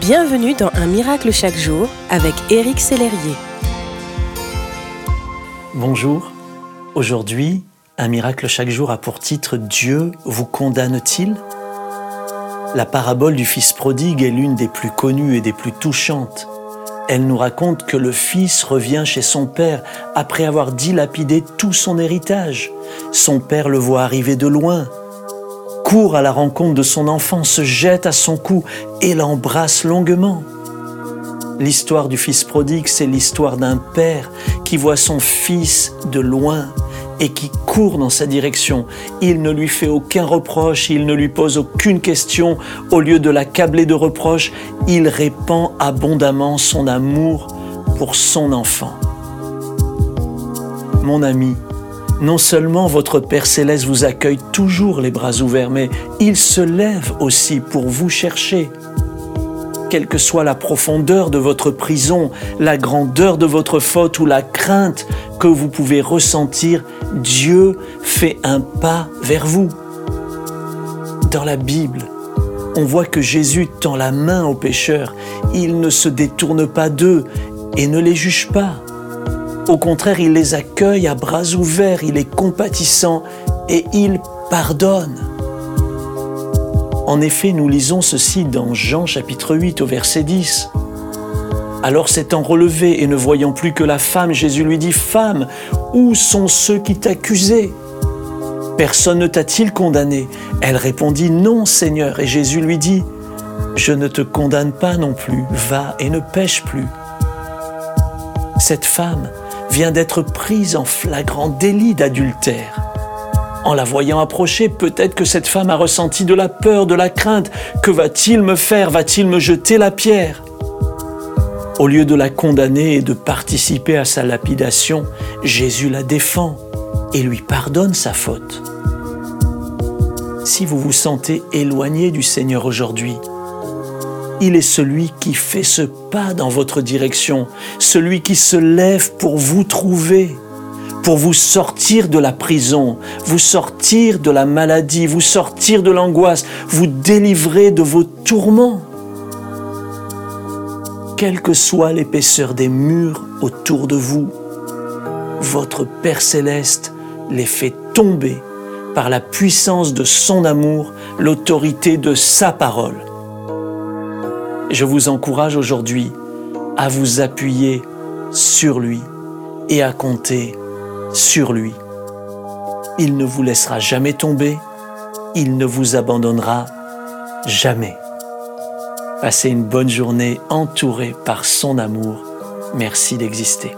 Bienvenue dans Un miracle chaque jour avec Éric Sellerier. Bonjour. Aujourd'hui, Un miracle chaque jour a pour titre Dieu vous condamne-t-il? La parabole du Fils prodigue est l'une des plus connues et des plus touchantes. Elle nous raconte que le Fils revient chez son Père après avoir dilapidé tout son héritage. Son Père le voit arriver de loin, court à la rencontre de son enfant, se jette à son cou et l'embrasse longuement. L'histoire du fils prodigue, c'est l'histoire d'un père qui voit son fils de loin et qui court dans sa direction. Il ne lui fait aucun reproche, il ne lui pose aucune question. Au lieu de l'accabler de reproches, il répand abondamment son amour pour son enfant. Mon ami, non seulement votre Père céleste vous accueille toujours les bras ouverts, mais il se lève aussi pour vous chercher. Quelle que soit la profondeur de votre prison, la grandeur de votre faute ou la crainte que vous pouvez ressentir, Dieu fait un pas vers vous. Dans la Bible, on voit que Jésus tend la main aux pécheurs. Il ne se détourne pas d'eux et ne les juge pas. Au contraire, il les accueille à bras ouverts, il est compatissant et il pardonne. En effet, nous lisons ceci dans Jean chapitre 8 au verset 10. Alors s'étant relevé et ne voyant plus que la femme, Jésus lui dit, Femme, où sont ceux qui t'accusaient? Personne ne t'a-t-il condamné? Elle répondit, Non, Seigneur. Et Jésus lui dit, Je ne te condamne pas non plus, va et ne pêche plus. Cette femme, vient d'être prise en flagrant délit d'adultère. En la voyant approcher, peut-être que cette femme a ressenti de la peur, de la crainte. Que va-t-il me faire? Va-t-il me jeter la pierre? Au lieu de la condamner et de participer à sa lapidation, Jésus la défend et lui pardonne sa faute. Si vous vous sentez éloigné du Seigneur aujourd'hui, il est celui qui fait ce pas dans votre direction, celui qui se lève pour vous trouver, pour vous sortir de la prison, vous sortir de la maladie, vous sortir de l'angoisse, vous délivrer de vos tourments. Quelle que soit l'épaisseur des murs autour de vous, votre Père céleste les fait tomber par la puissance de son amour, l'autorité de sa parole. Je vous encourage aujourd'hui à vous appuyer sur lui et à compter sur lui. Il ne vous laissera jamais tomber, il ne vous abandonnera jamais. Passez une bonne journée entourée par son amour. Merci d'exister.